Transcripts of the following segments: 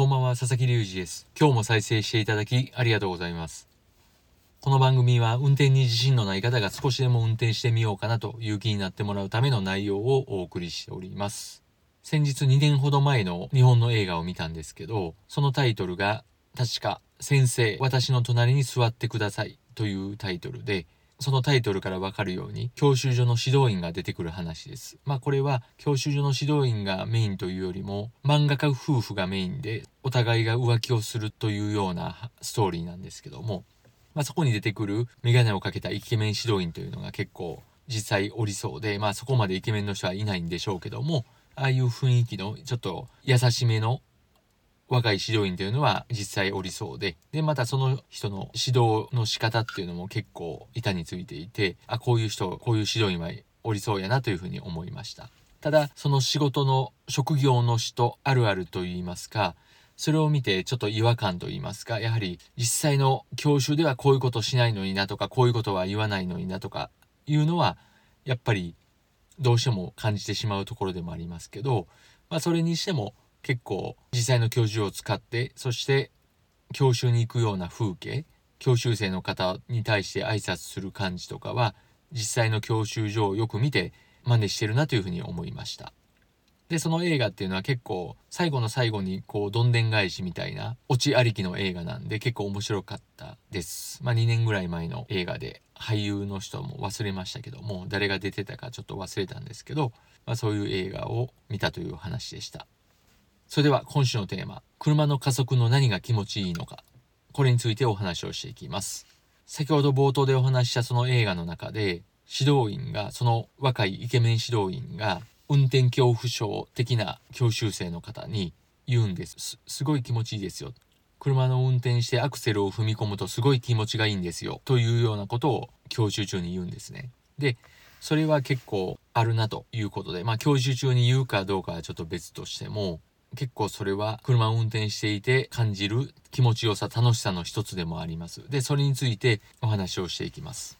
こんばんは、佐々木隆二です。今日も再生していただきありがとうございます。この番組は運転に自信のない方が少しでも運転してみようかなという気になってもらうための内容をお送りしております。先日2年ほど前の日本の映画を見たんですけど、そのタイトルが確か先生、私の隣に座ってくださいというタイトルで、そのタイトルからわかるように、教習所の指導員が出てくる話です。まあこれは、教習所の指導員がメインというよりも、漫画家夫婦がメインで、お互いが浮気をするというようなストーリーなんですけども、まあそこに出てくるメガネをかけたイケメン指導員というのが結構実際おりそうで、まあそこまでイケメンの人はいないんでしょうけども、ああいう雰囲気のちょっと優しめの若い指導員というのは実際おりそうで、で、またその人の指導の仕方っていうのも結構板についていて、あ、こういう人、こういう指導員はおりそうやなというふうに思いました。ただ、その仕事の職業の人あるあるといいますか、それを見てちょっと違和感と言いますか、やはり実際の教習ではこういうことしないのになとか、こういうことは言わないのになとかいうのは、やっぱりどうしても感じてしまうところでもありますけど、まあそれにしても結構実際の教授を使ってそして教習に行くような風景教習生の方に対して挨拶する感じとかは実際の教習所をよく見て真似してるなというふうに思いました。でその映画っていうのは結構最後の最後にこうどんでん返しみたいなオチありきの映画なんで結構面白かったです。まあ2年ぐらい前の映画で俳優の人も忘れましたけども誰が出てたかちょっと忘れたんですけど、まあ、そういう映画を見たという話でした。それでは今週のテーマ、車の加速の何が気持ちいいのか。これについてお話をしていきます。先ほど冒頭でお話したその映画の中で、指導員が、その若いイケメン指導員が、運転恐怖症的な教習生の方に言うんです。すすごい気持ちいいですよ。車の運転してアクセルを踏み込むとすごい気持ちがいいんですよ。というようなことを教習中に言うんですね。で、それは結構あるなということで、まあ教習中に言うかどうかはちょっと別としても、結構それは車を運転していて感じる気持ちよさ、楽しさの一つでもあります。で、それについてお話をしていきます。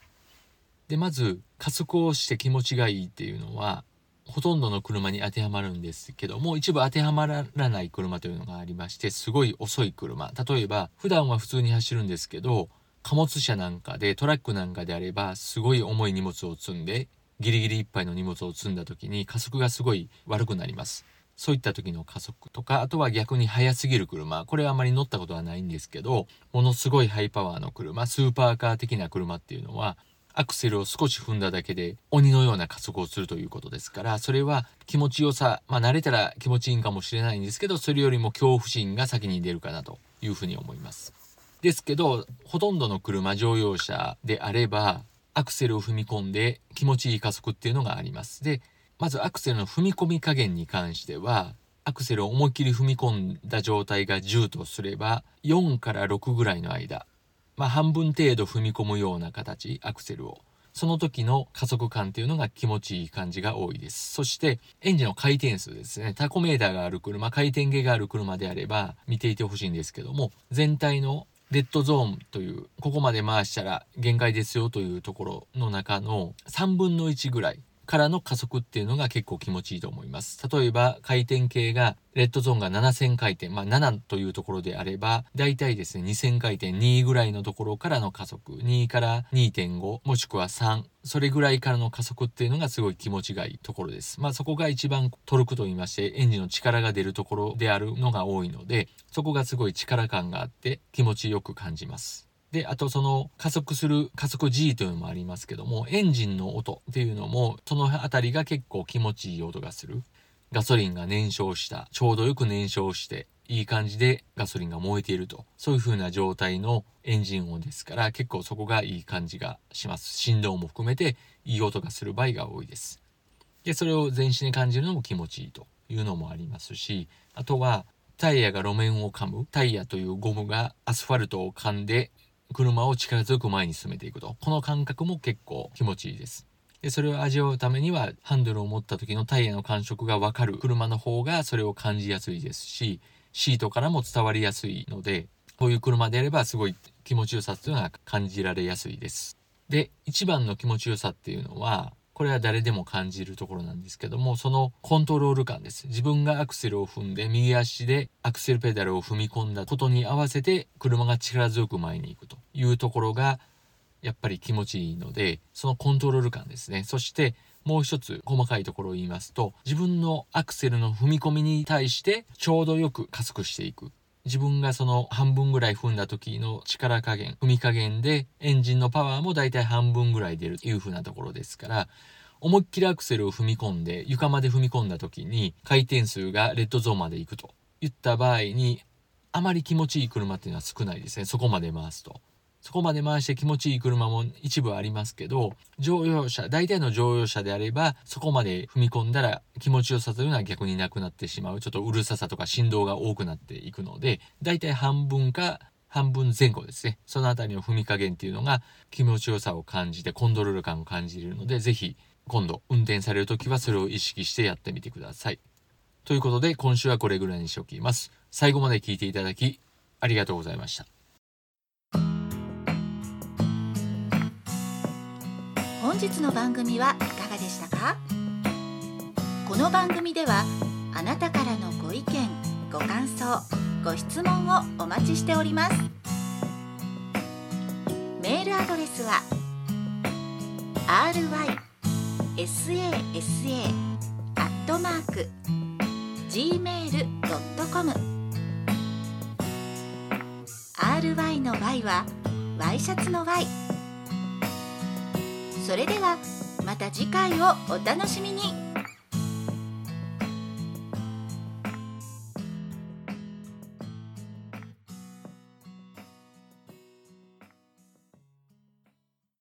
で、まず加速をして気持ちがいいっていうのは、ほとんどの車に当てはまるんですけども、一部当てはまらない車というのがありまして、すごい遅い車。例えば、普段は普通に走るんですけど、貨物車なんかで、トラックなんかであれば、すごい重い荷物を積んで、ギリギリいっぱいの荷物を積んだ時に加速がすごい悪くなります。そういった時の加速とか、あとは逆に速すぎる車。これはあまり乗ったことはないんですけど、ものすごいハイパワーの車、スーパーカー的な車っていうのは、アクセルを少し踏んだだけで鬼のような加速をするということですから、それは気持ちよさ、まあ慣れたら気持ちいいんかもしれないんですけど、それよりも恐怖心が先に出るかなというふうに思います。ですけど、ほとんどの車、乗用車であれば、アクセルを踏み込んで気持ちいい加速っていうのがあります。で、まずアクセルの踏み込み加減に関しては、アクセルを思いっきり踏み込んだ状態が10とすれば、4から6ぐらいの間、まあ半分程度踏み込むような形、アクセルを。その時の加速感っていうのが気持ちいい感じが多いです。そして、エンジンの回転数ですね。タコメーターがある車、回転計がある車であれば、見ていてほしいんですけども、全体のデッドゾーンという、ここまで回したら限界ですよというところの中の3分の1ぐらいからの加速っていうのが結構気持ちいいと思います。例えば回転系がレッドゾーンが7000回転、まあ7というところであれば、だいたいですね2000回転2ぐらいのところからの加速、2から2.5もしくは3、それぐらいからの加速っていうのがすごい気持ちがいいところです。まあそこが一番トルクと言いましてエンジンの力が出るところであるのが多いので、そこがすごい力感があって気持ちよく感じます。で、あとその加速する加速 G というのもありますけども、エンジンの音っていうのも、そのあたりが結構気持ちいい音がする。ガソリンが燃焼した、ちょうどよく燃焼して、いい感じでガソリンが燃えていると。そういう風な状態のエンジン音ですから、結構そこがいい感じがします。振動も含めていい音がする場合が多いですでそれを全身で感じるのも気持ちいいというのもありますしあとはタイヤが路面を噛むタイヤというゴムがアスファルトを噛んで車を力強く前に進めていくと。この感覚も結構気持ちいいです。でそれを味わうためにはハンドルを持った時のタイヤの感触がわかる。車の方がそれを感じやすいですしシートからも伝わりやすいのでこういう車であればすごい気持ちよさっていうのが感じられやすいです。で一番の気持ちよさっていうのはこれは誰でも感じるところなんですけどもそのコントロール感です。自分がアクセルを踏んで右足でアクセルペダルを踏み込んだことに合わせて車が力強く前に行くと。いうところがやっぱり気持ちいいのでそのコントロール感ですね。そしてもう一つ細かいところを言いますと自分のアクセルの踏み込みに対してちょうどよく加速していく。自分がその半分ぐらい踏んだ時の力加減踏み加減でエンジンのパワーもだいたい半分ぐらい出るという風なところですから思いっきりアクセルを踏み込んで床まで踏み込んだ時に回転数がレッドゾーンまで行くといった場合にあまり気持ちいい車っていうのは少ないですね。そこまで回すと。そこまで回して気持ちいい車も一部ありますけど、乗用車、大体の乗用車であれば、そこまで踏み込んだら気持ちよさというのは逆になくなってしまう。ちょっとうるささとか振動が多くなっていくので、大体半分か半分前後ですね。そのあたりの踏み加減っていうのが気持ちよさを感じて、コントロール感を感じるので、ぜひ今度運転されるときはそれを意識してやってみてください。ということで今週はこれぐらいにしておきます。最後まで聞いていただきありがとうございました。日の番組はいかがでしたか？この番組ではあなたからのご意見ご感想ご質問をお待ちしております。メールアドレスは rysasa.gmail.com ry の y はワイシャツの y それではまた次回をお楽しみに。